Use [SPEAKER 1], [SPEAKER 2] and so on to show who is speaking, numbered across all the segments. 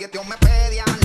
[SPEAKER 1] florando, guayeteo me pedian,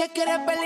[SPEAKER 1] que
[SPEAKER 2] quiere
[SPEAKER 3] peligro,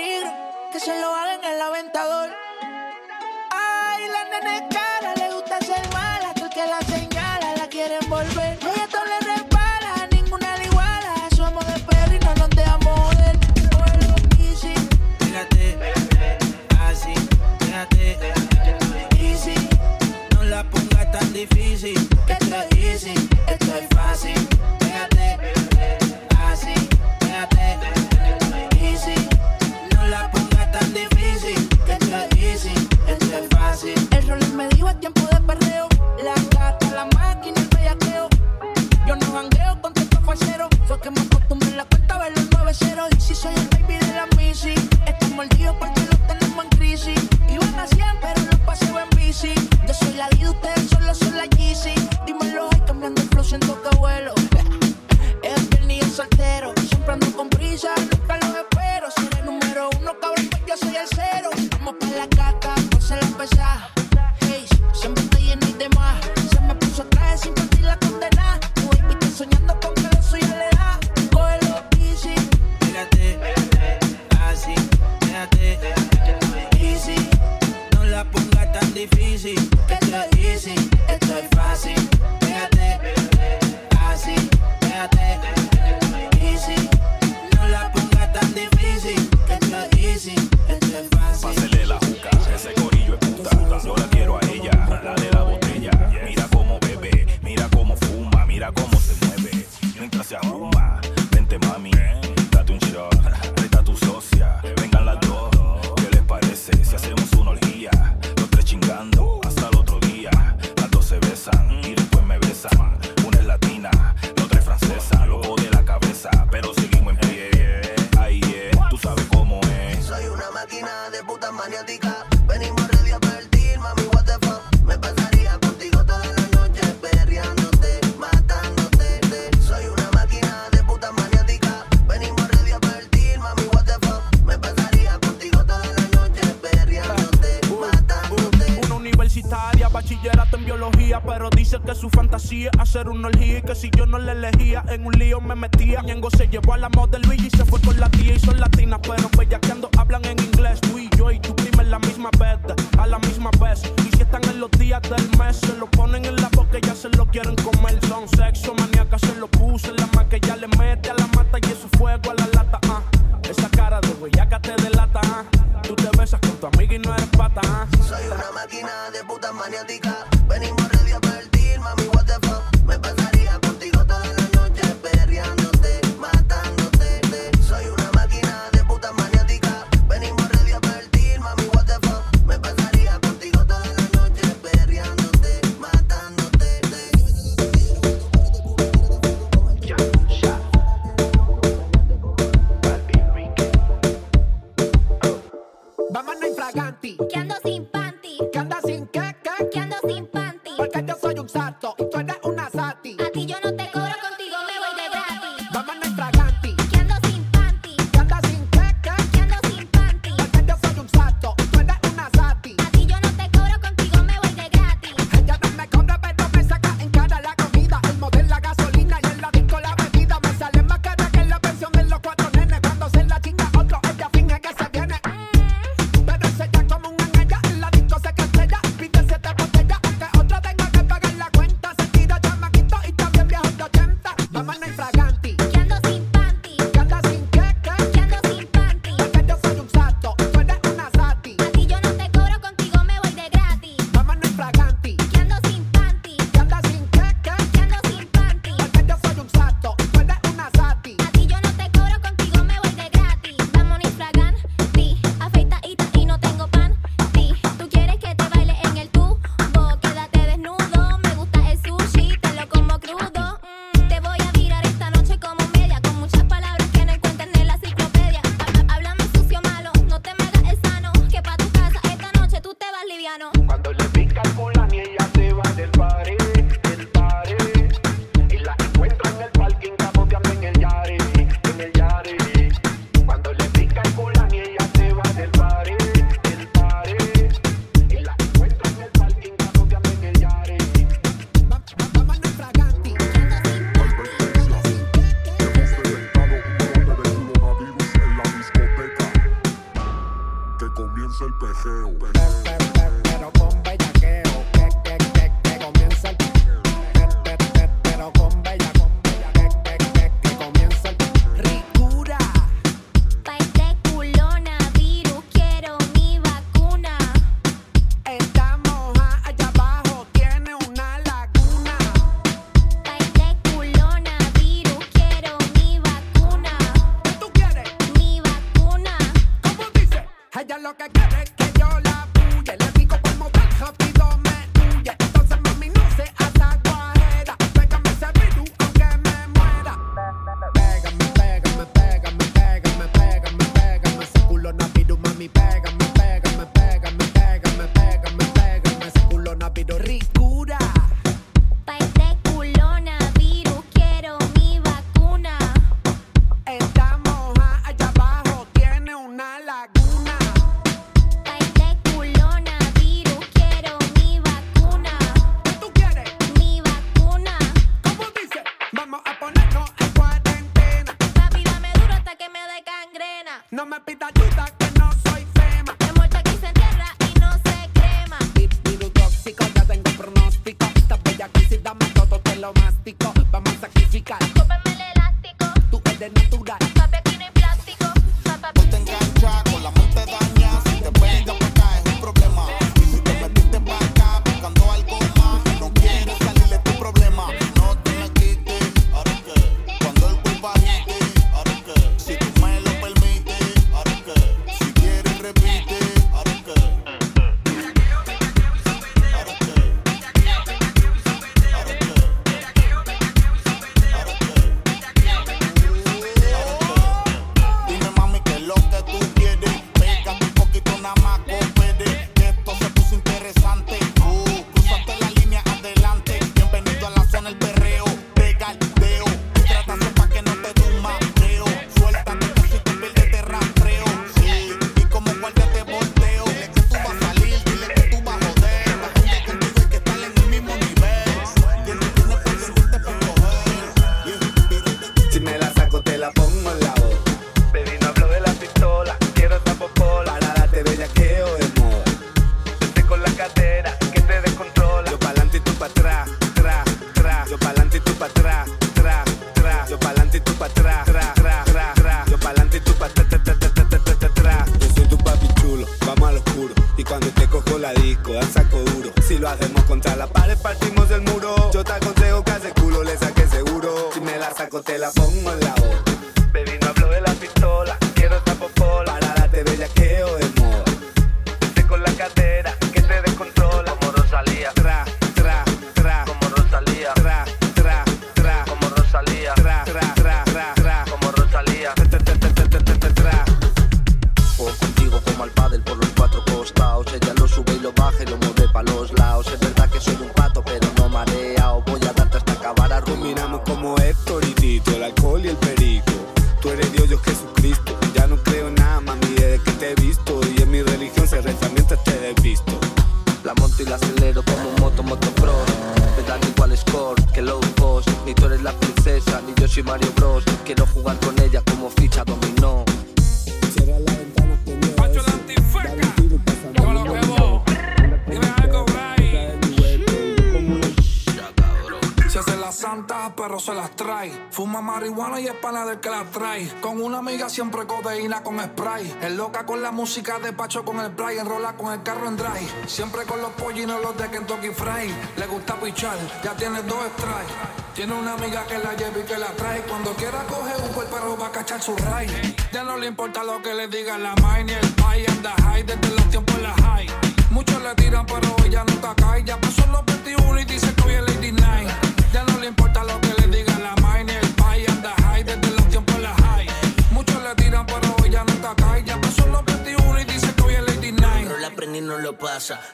[SPEAKER 4] Marihuana y es pana del que la trae. Con una amiga siempre codeína con spray. Es loca con la música de Pacho con el play. Enrola con el carro en drive. Siempre con los pollinos los de Kentucky Fry. Le gusta pichar, ya tiene dos strikes. Tiene una amiga que la lleva y que la trae. Cuando quiera coge un cuerpo perro va a cachar su ray. Ya no le importa lo que le diga la main y el pie. Anda high desde los tiempos la high. Muchos le tiran, pero ella nunca cae.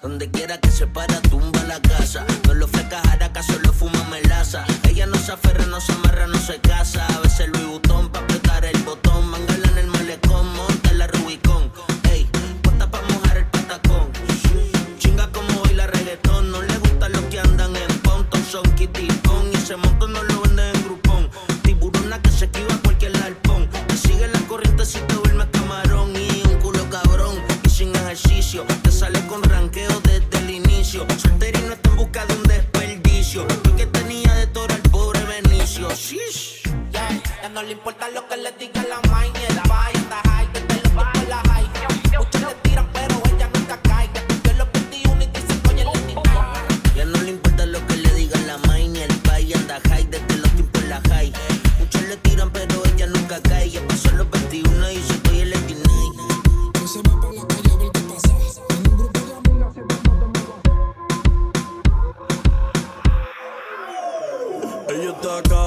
[SPEAKER 5] Donde quiera que se
[SPEAKER 6] pare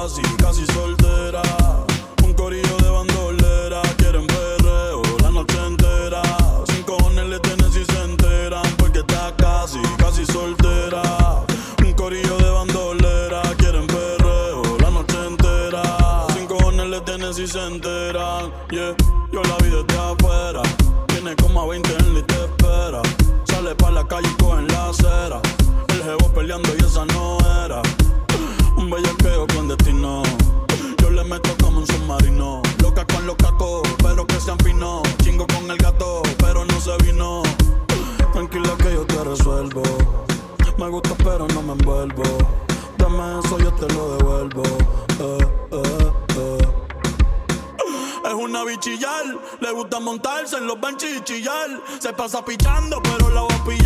[SPEAKER 6] casi, casi soltera. Un corillo de bandolera, quieren perreo la noche entera. Sin cojones le tienen si se enteran, porque está casi, casi soltera. Un corillo de bandolera, quieren perreo la noche entera. Sin cojones le tienen si se enteran,
[SPEAKER 7] yeah. Yo la
[SPEAKER 8] vi desde
[SPEAKER 9] afuera, tiene como
[SPEAKER 10] a
[SPEAKER 11] 20 montarse en los benches y chillar. Se pasa pichando, pero la va a pillar.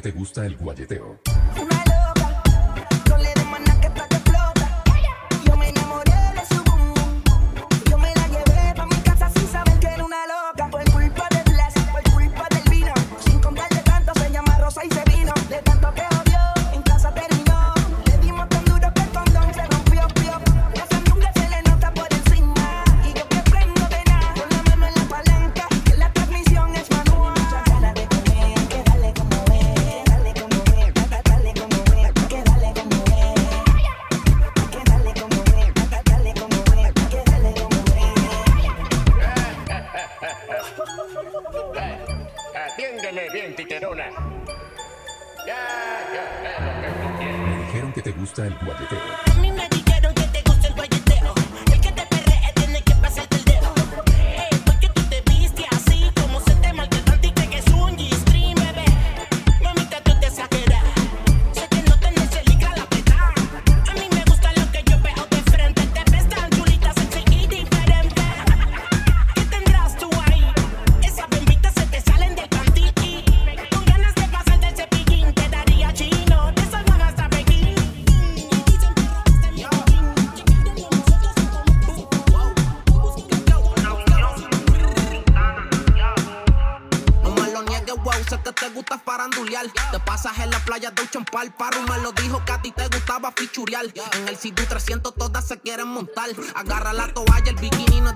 [SPEAKER 11] Que
[SPEAKER 12] te
[SPEAKER 13] gusta el guayeteo.
[SPEAKER 14] Se
[SPEAKER 15] quieren montar. Agarra la toalla, el bikini no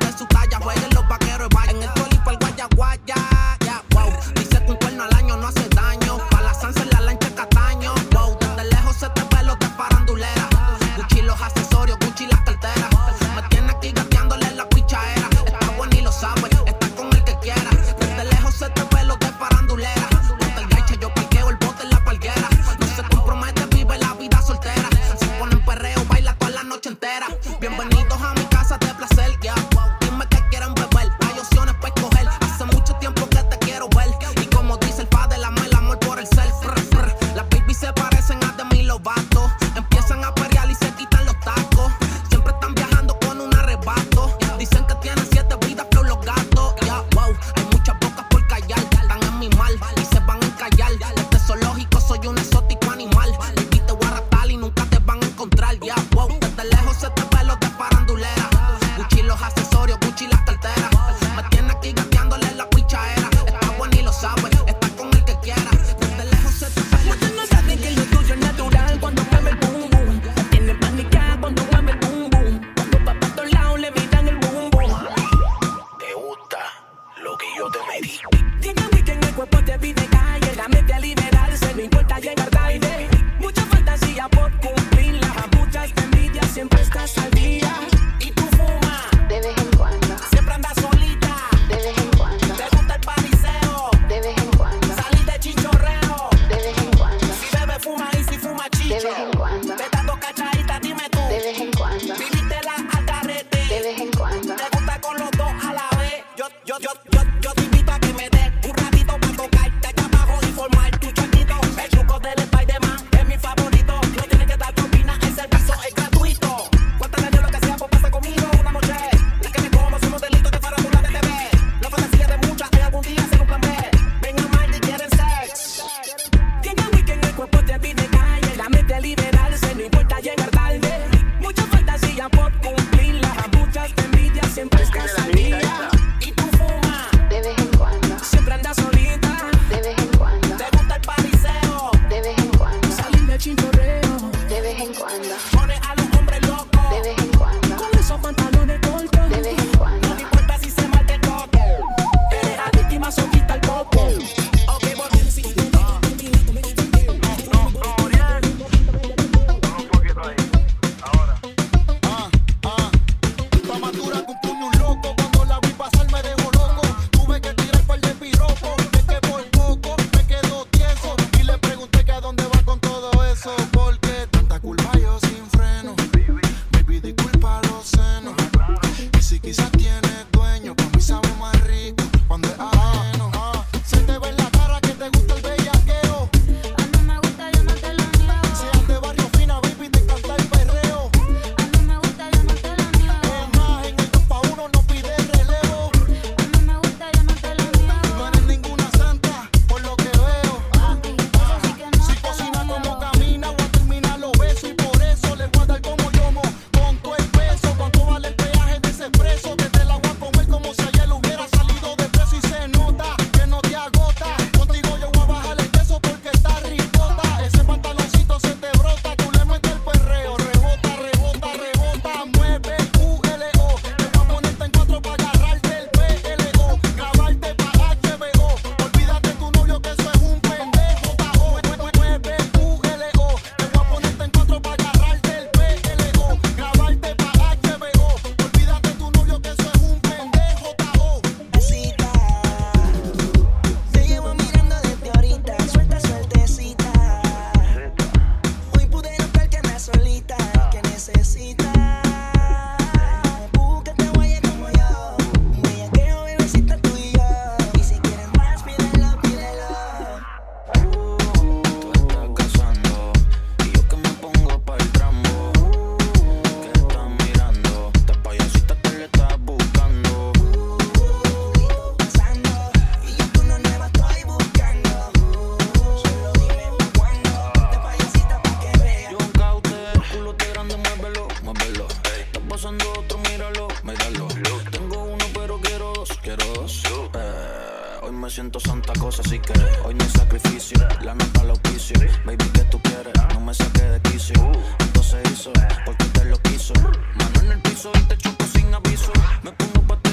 [SPEAKER 16] santa
[SPEAKER 17] cosa si que Hoy no hay sacrificio, la nota al auspicio. Baby, que tú quieres? No me saques de quicio. Esto se hizo, porque te lo quiso. Mano en el piso y te choco sin aviso. Me pongo pa' ti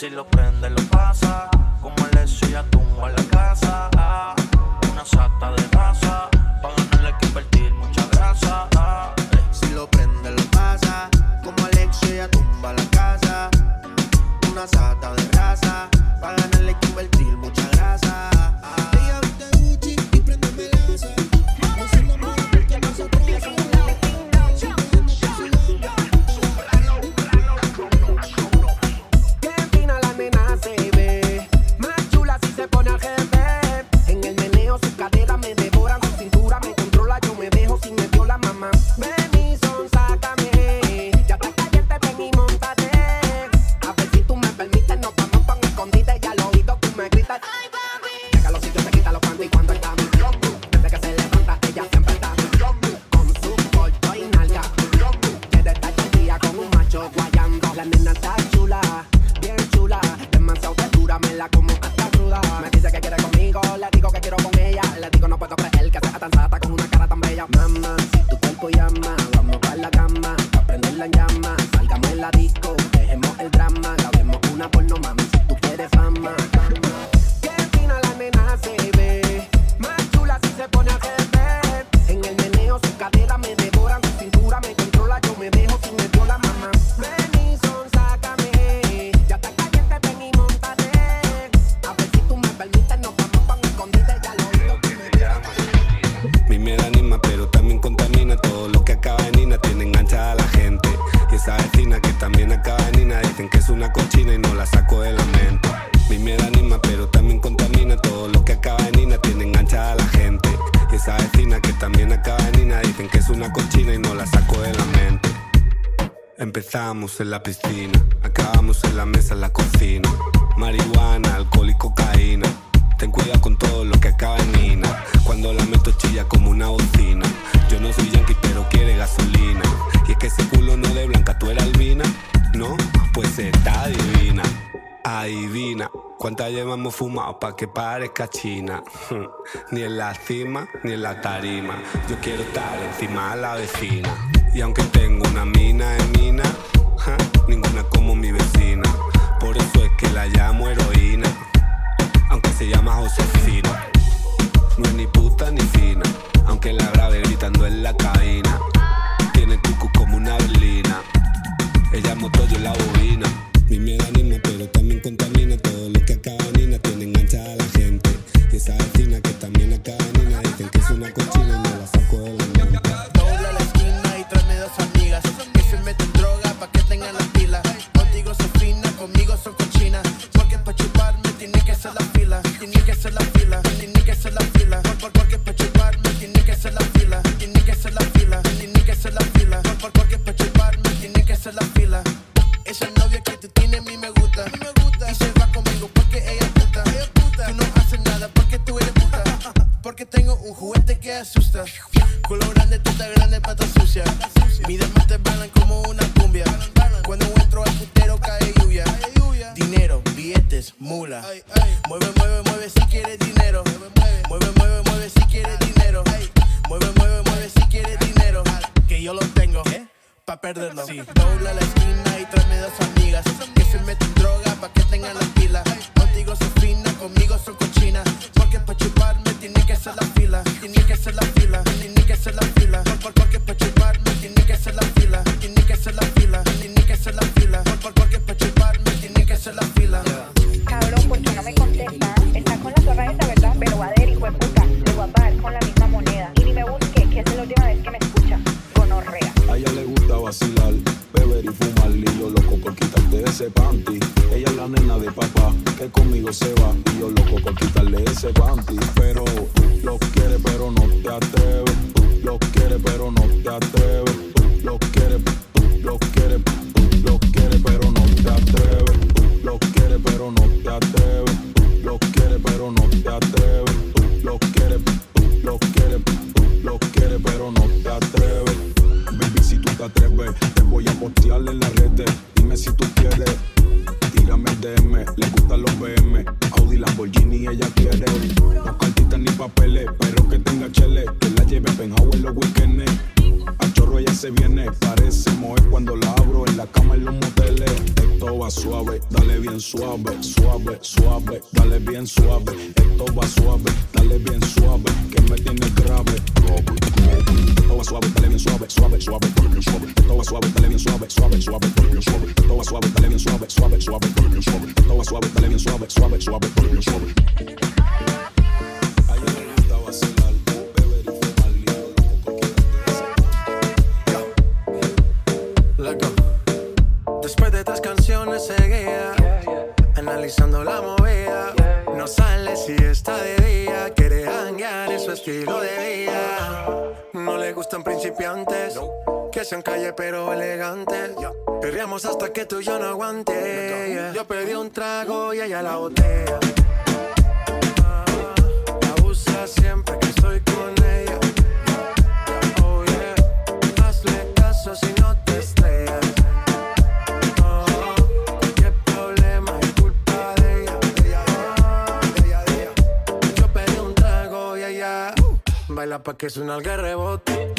[SPEAKER 3] se
[SPEAKER 2] lo
[SPEAKER 17] prometo. Acabamos en la
[SPEAKER 18] piscina, acabamos en la mesa, en la cocina. Marihuana, alcohol y cocaína. Ten cuidado con todo lo que acaba en mina. Cuando la meto chilla como una bocina. Yo no soy yankee, pero quiere gasolina. Y es que ese culo no de blanca, tú eres albina. No, pues está divina. Adivina cuánta llevamos fumado pa' que parezca china. ni en la cima ni en la tarima. Yo quiero estar encima de la vecina. Y aunque tengo una mina en mi
[SPEAKER 7] beber y fumar y yo loco por quitarte ese panty. Ella es la nena de papá que conmigo se va y yo loco por quitarle ese panty. pero
[SPEAKER 11] elegante. Perriamos hasta que tú y yo no aguante. Yo pedí un trago y ella la botella. La ah, usa siempre que estoy con ella. Oh yeah, hazle caso si no te esté. Oh, ¿Qué problema es culpa de ella? Yo pedí un trago y estrellas. Uh, baila pa' que suena el rebote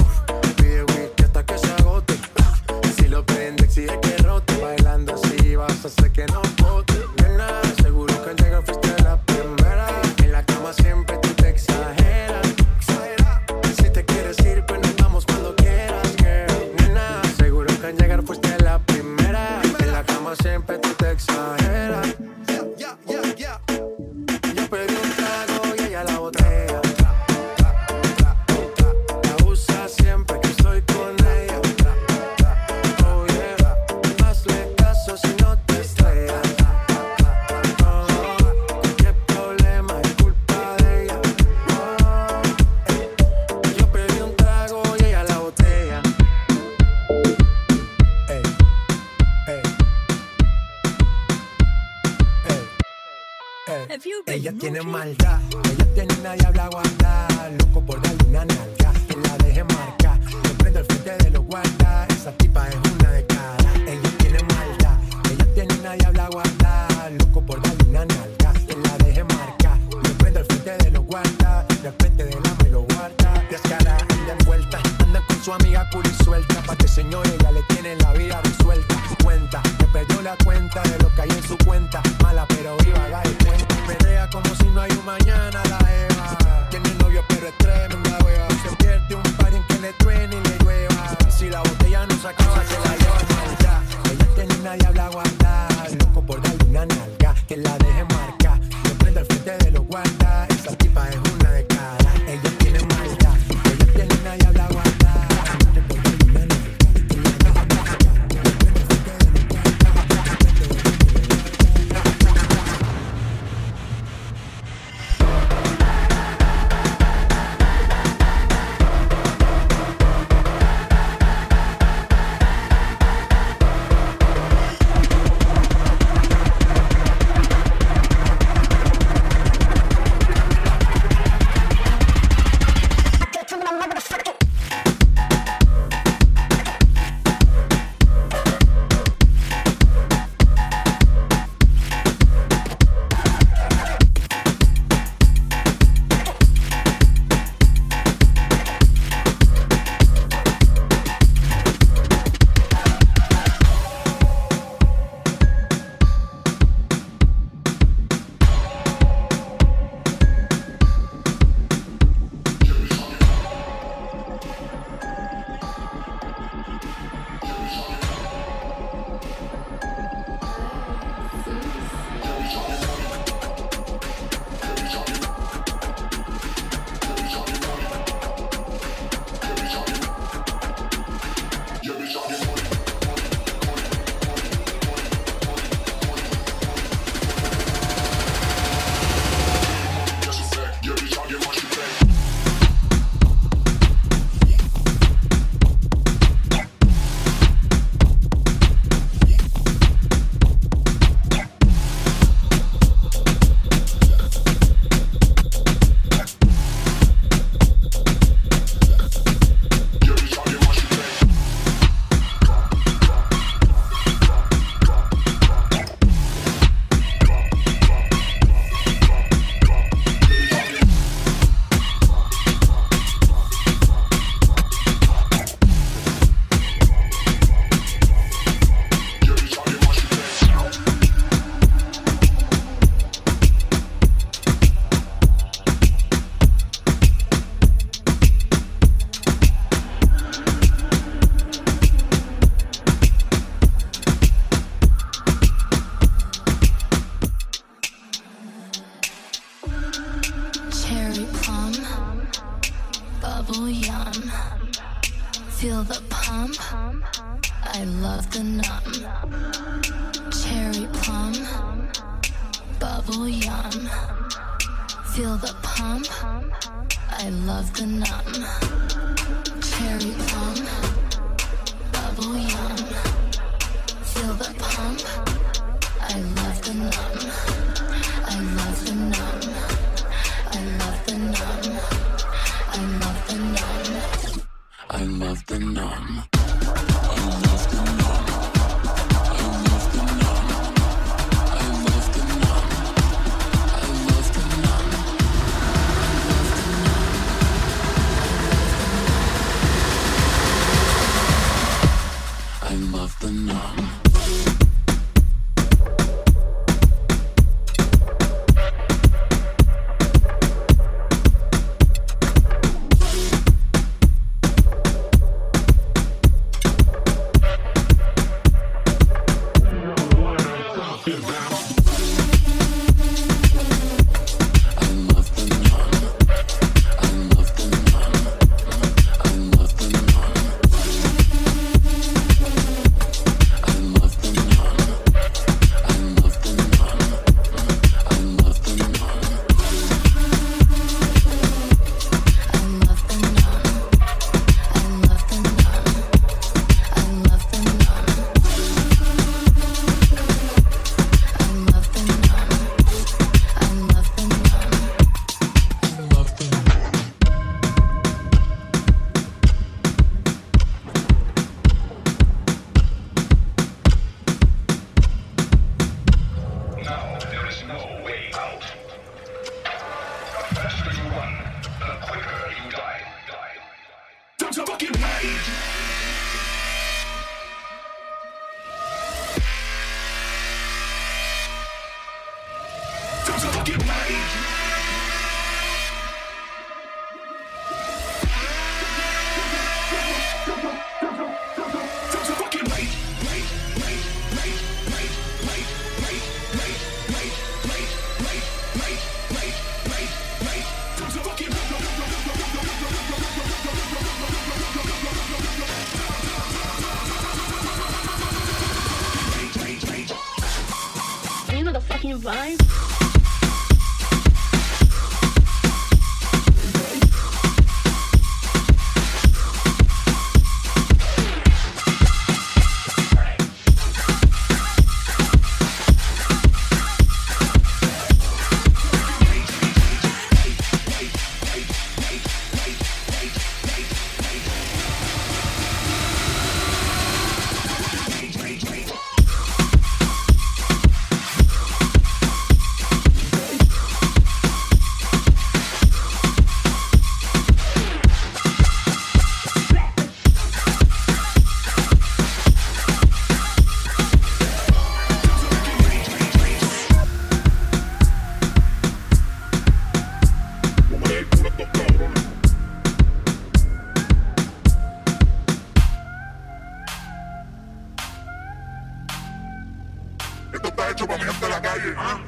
[SPEAKER 19] hecho para
[SPEAKER 20] mi gente de la calle. Ah.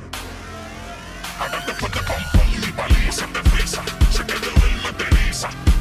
[SPEAKER 20] Acá te fuerte pam pam, mi
[SPEAKER 21] paliza te frisa, sé que
[SPEAKER 16] te duerme, te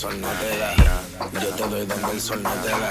[SPEAKER 16] sol no te
[SPEAKER 22] da. Yo te doy donde el sol no te
[SPEAKER 23] da.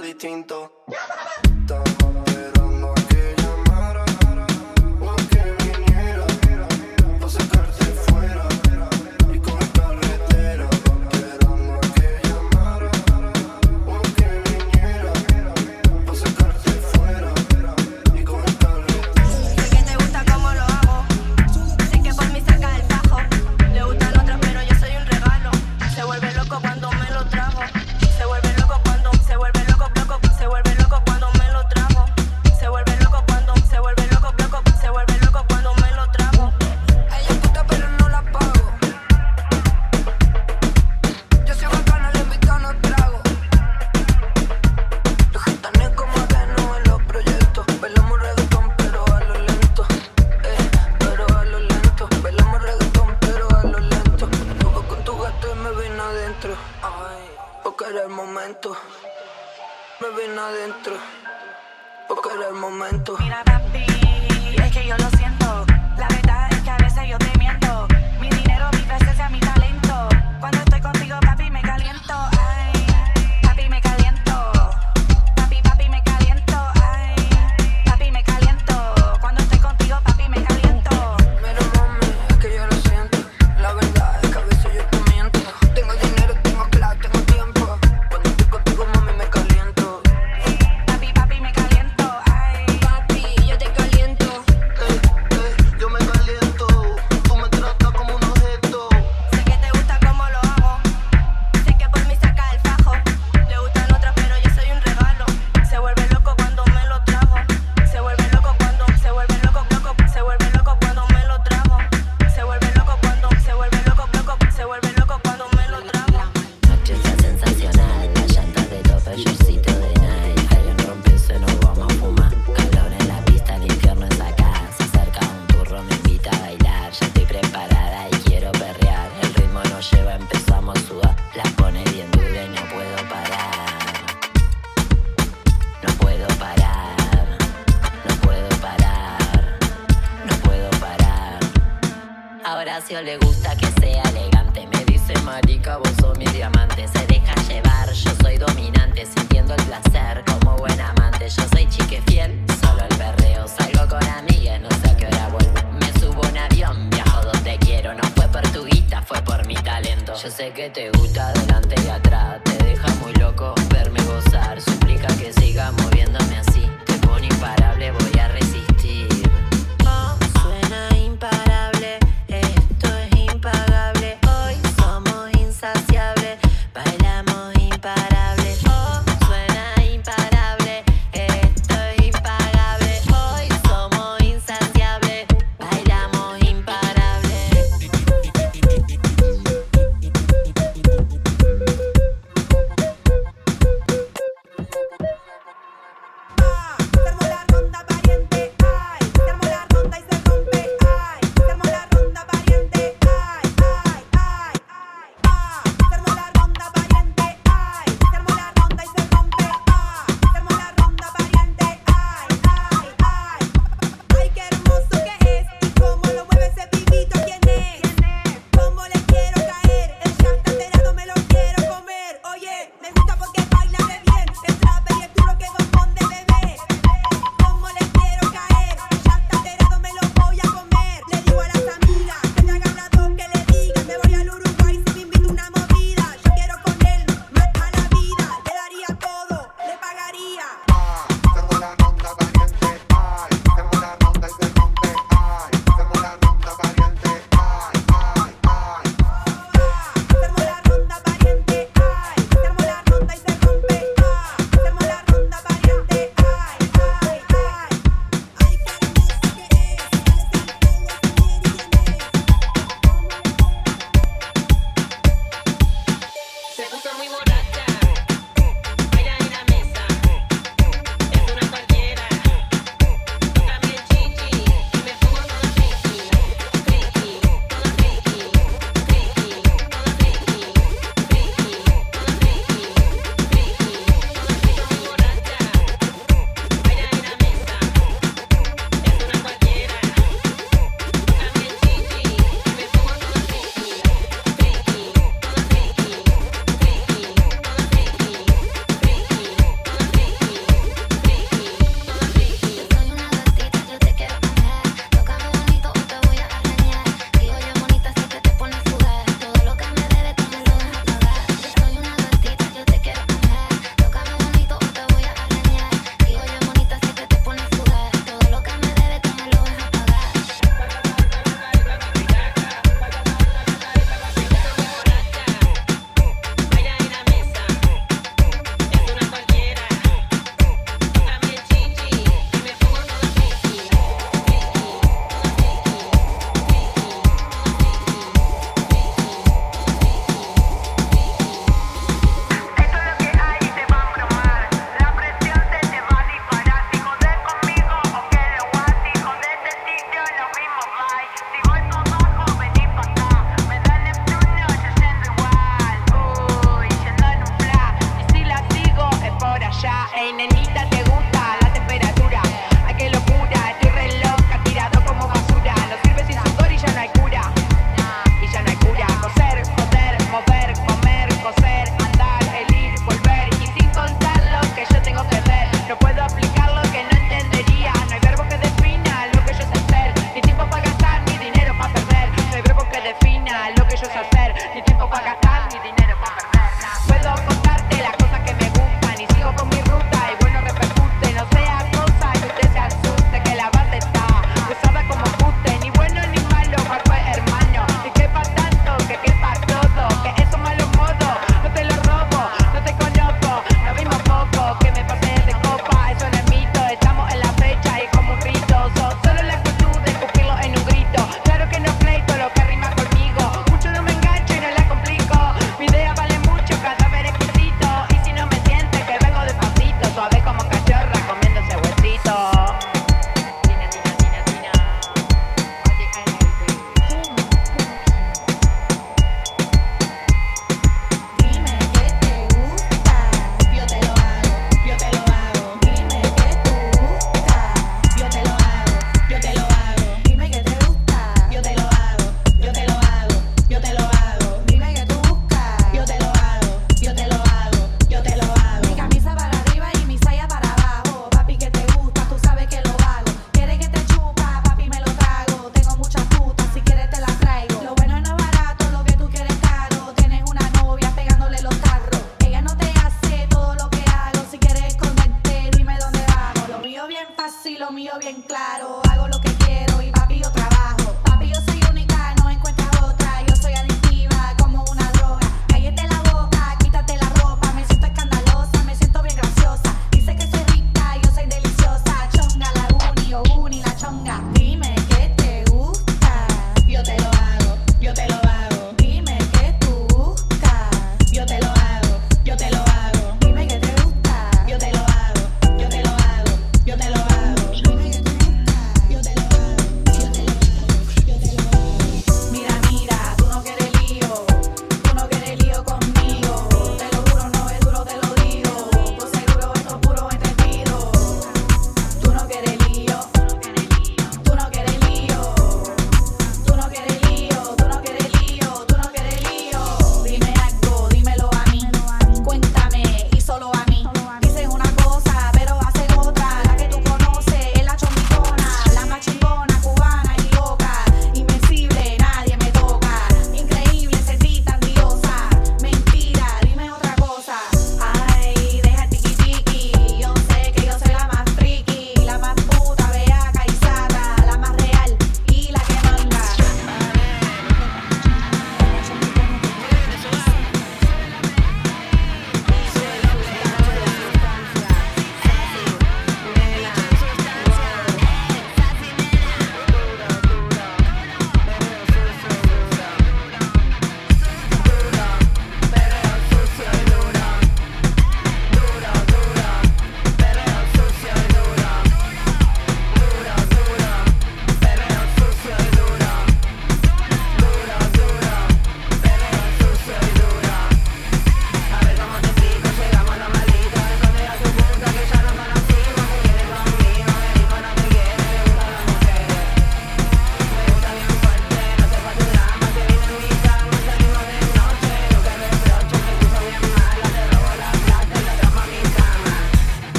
[SPEAKER 23] Distinto.
[SPEAKER 24] Le gusta